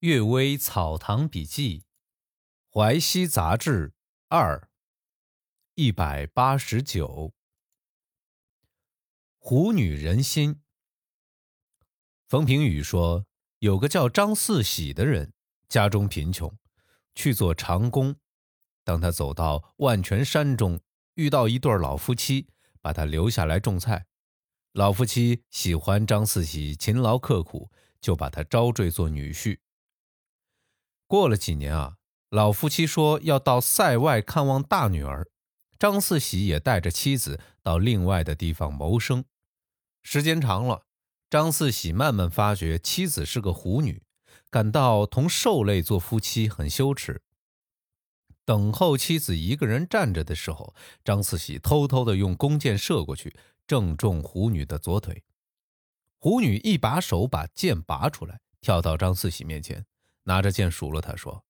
阅微草堂笔记，淮西杂志二一百八十九。虎女人心。冯平宇说，有个叫张四喜的人，家中贫穷，去做长工。当他走到万泉山中，遇到一对老夫妻，把他留下来种菜。老夫妻喜欢张四喜勤劳刻苦，就把他招赘做女婿。过了几年啊，老夫妻说要到塞外看望大女儿，张四喜也带着妻子到另外的地方谋生。时间长了，张四喜慢慢发觉妻子是个狐女，感到同兽类做夫妻很羞耻。等候妻子一个人站着的时候，张四喜偷偷的用弓箭射过去，正中狐女的左腿。狐女一把手把剑拔出来，跳到张四喜面前。拿着剑数落他说：“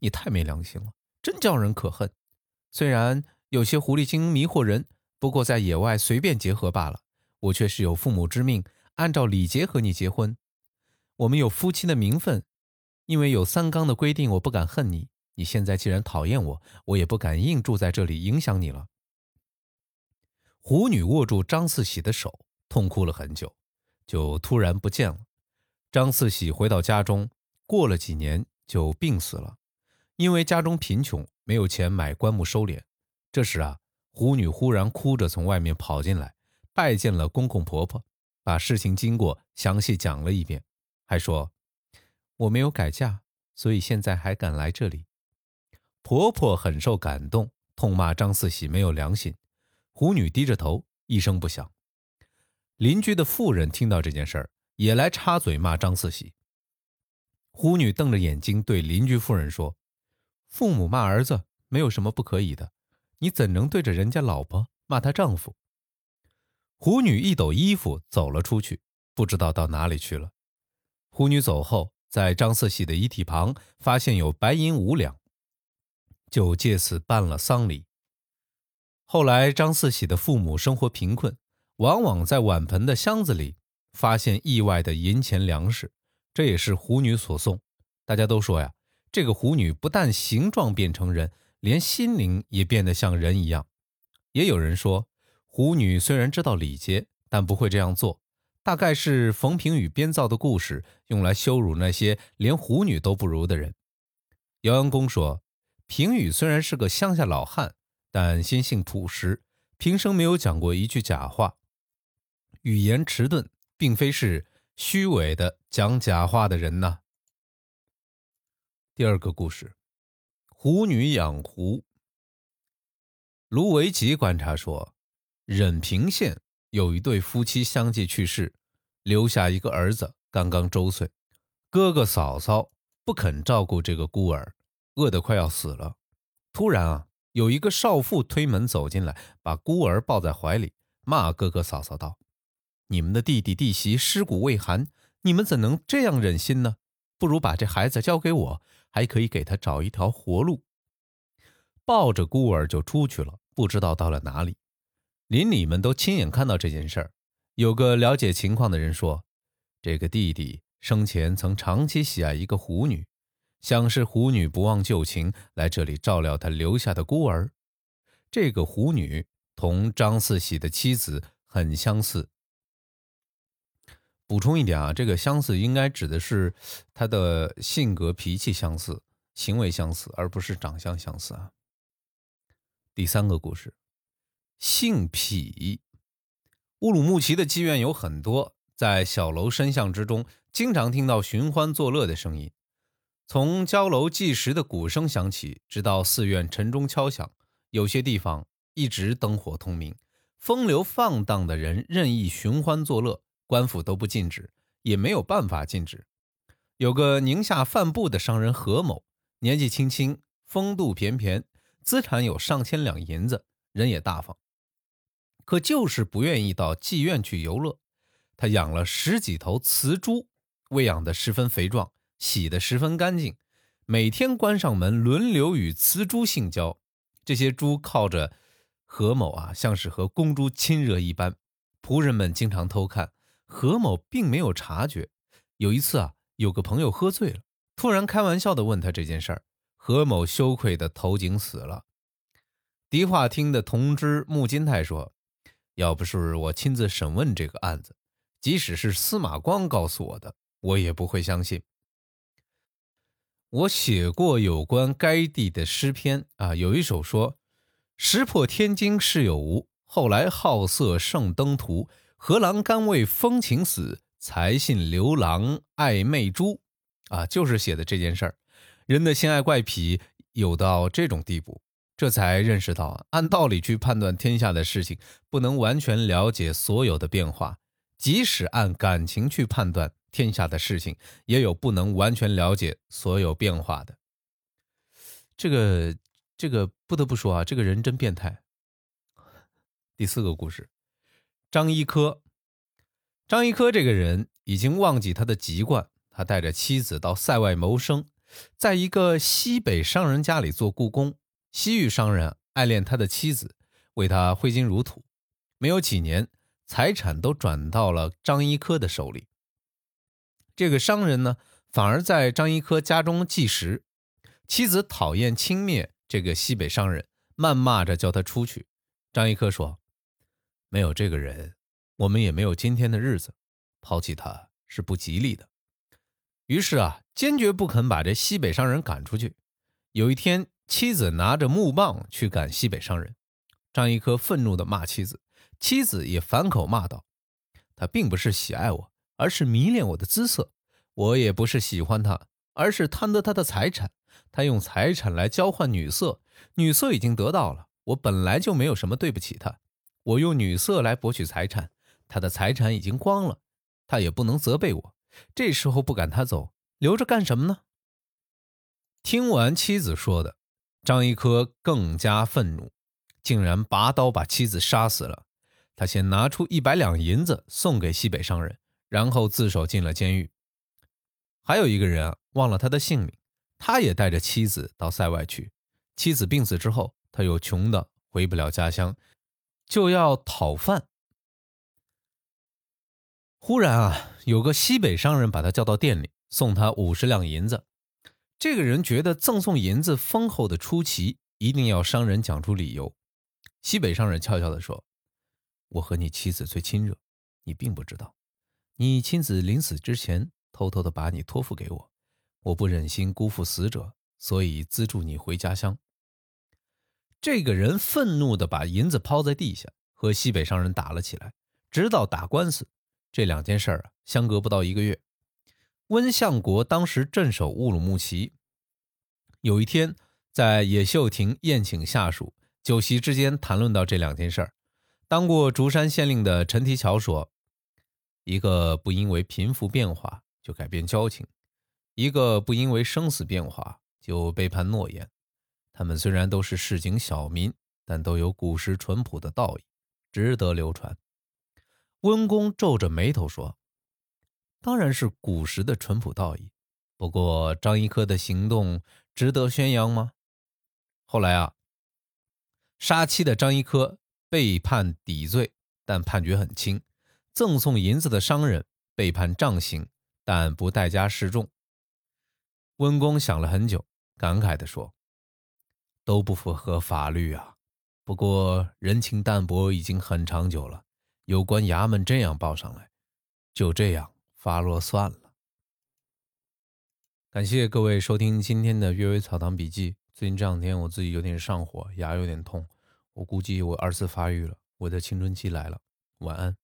你太没良心了，真叫人可恨。虽然有些狐狸精迷惑人，不过在野外随便结合罢了。我却是有父母之命，按照礼节和你结婚。我们有夫妻的名分，因为有三纲的规定，我不敢恨你。你现在既然讨厌我，我也不敢硬住在这里影响你了。”狐女握住张四喜的手，痛哭了很久，就突然不见了。张四喜回到家中。过了几年就病死了，因为家中贫穷，没有钱买棺木收敛。这时啊，狐女忽然哭着从外面跑进来，拜见了公公婆婆，把事情经过详细讲了一遍，还说我没有改嫁，所以现在还敢来这里。婆婆很受感动，痛骂张四喜没有良心。狐女低着头，一声不响。邻居的妇人听到这件事儿，也来插嘴骂张四喜。狐女瞪着眼睛对邻居妇人说：“父母骂儿子没有什么不可以的，你怎能对着人家老婆骂她丈夫？”狐女一抖衣服走了出去，不知道到哪里去了。狐女走后，在张四喜的遗体旁发现有白银五两，就借此办了丧礼。后来，张四喜的父母生活贫困，往往在碗盆的箱子里发现意外的银钱粮食。这也是狐女所送。大家都说呀，这个狐女不但形状变成人，连心灵也变得像人一样。也有人说，狐女虽然知道礼节，但不会这样做。大概是冯平宇编造的故事，用来羞辱那些连狐女都不如的人。姚阳公说，平宇虽然是个乡下老汉，但心性朴实，平生没有讲过一句假话，语言迟钝，并非是。虚伪的讲假话的人呢？第二个故事，狐女养狐。卢维吉观察说，任平县有一对夫妻相继去世，留下一个儿子，刚刚周岁。哥哥嫂嫂不肯照顾这个孤儿，饿得快要死了。突然啊，有一个少妇推门走进来，把孤儿抱在怀里，骂哥哥嫂嫂道。你们的弟弟弟媳尸骨未寒，你们怎能这样忍心呢？不如把这孩子交给我，还可以给他找一条活路。抱着孤儿就出去了，不知道到了哪里。邻里们都亲眼看到这件事儿。有个了解情况的人说，这个弟弟生前曾长期喜爱一个狐女，想是狐女不忘旧情，来这里照料他留下的孤儿。这个狐女同张四喜的妻子很相似。补充一点啊，这个相似应该指的是他的性格脾气相似，行为相似，而不是长相相似啊。第三个故事，性癖。乌鲁木齐的妓院有很多，在小楼深巷之中，经常听到寻欢作乐的声音，从交楼计时的鼓声响起，直到寺院晨钟敲响，有些地方一直灯火通明，风流放荡的人任意寻欢作乐。官府都不禁止，也没有办法禁止。有个宁夏贩布的商人何某，年纪轻轻，风度翩翩，资产有上千两银子，人也大方，可就是不愿意到妓院去游乐。他养了十几头雌猪，喂养的十分肥壮，洗得十分干净，每天关上门，轮流与雌猪性交。这些猪靠着何某啊，像是和公猪亲热一般，仆人们经常偷看。何某并没有察觉。有一次啊，有个朋友喝醉了，突然开玩笑的问他这件事儿，何某羞愧的投井死了。迪化厅的同知穆金泰说：“要不是我亲自审问这个案子，即使是司马光告诉我的，我也不会相信。”我写过有关该地的诗篇啊，有一首说：“石破天惊事有无，后来好色胜登徒。何郎甘为风情死，才信刘郎爱媚珠。”啊，就是写的这件事儿。人的心爱怪癖有到这种地步，这才认识到，按道理去判断天下的事情，不能完全了解所有的变化；即使按感情去判断。天下的事情也有不能完全了解所有变化的，这个这个不得不说啊，这个人真变态。第四个故事，张一科。张一科这个人已经忘记他的籍贯，他带着妻子到塞外谋生，在一个西北商人家里做雇工。西域商人爱恋他的妻子，为他挥金如土，没有几年，财产都转到了张一科的手里。这个商人呢，反而在张一科家中计食。妻子讨厌轻蔑这个西北商人，谩骂着叫他出去。张一科说：“没有这个人，我们也没有今天的日子。抛弃他是不吉利的。”于是啊，坚决不肯把这西北商人赶出去。有一天，妻子拿着木棒去赶西北商人，张一科愤怒地骂妻子，妻子也反口骂道：“他并不是喜爱我。”而是迷恋我的姿色，我也不是喜欢他，而是贪得他的财产。他用财产来交换女色，女色已经得到了，我本来就没有什么对不起他。我用女色来博取财产，他的财产已经光了，他也不能责备我。这时候不赶他走，留着干什么呢？听完妻子说的，张一科更加愤怒，竟然拔刀把妻子杀死了。他先拿出一百两银子送给西北商人。然后自首进了监狱。还有一个人啊忘了他的姓名，他也带着妻子到塞外去。妻子病死之后，他又穷的回不了家乡，就要讨饭。忽然啊，有个西北商人把他叫到店里，送他五十两银子。这个人觉得赠送银子丰厚的出奇，一定要商人讲出理由。西北商人悄悄地说：“我和你妻子最亲热，你并不知道。”你妻子临死之前，偷偷的把你托付给我，我不忍心辜负死者，所以资助你回家乡。这个人愤怒的把银子抛在地下，和西北商人打了起来，直到打官司。这两件事啊，相隔不到一个月。温相国当时镇守乌鲁木齐，有一天在野秀亭宴请下属，酒席之间谈论到这两件事儿。当过竹山县令的陈提桥说。一个不因为贫富变化就改变交情，一个不因为生死变化就背叛诺言。他们虽然都是市井小民，但都有古时淳朴的道义，值得流传。温公皱着眉头说：“当然是古时的淳朴道义。不过张一科的行动值得宣扬吗？”后来啊，杀妻的张一科被判抵罪，但判决很轻。赠送银子的商人被判杖刑，但不代加示众。温公想了很久，感慨地说：“都不符合法律啊。不过人情淡薄已经很长久了，有关衙门这样报上来，就这样发落算了。”感谢各位收听今天的《阅微草堂笔记》。最近这两天我自己有点上火，牙有点痛，我估计我二次发育了，我的青春期来了。晚安。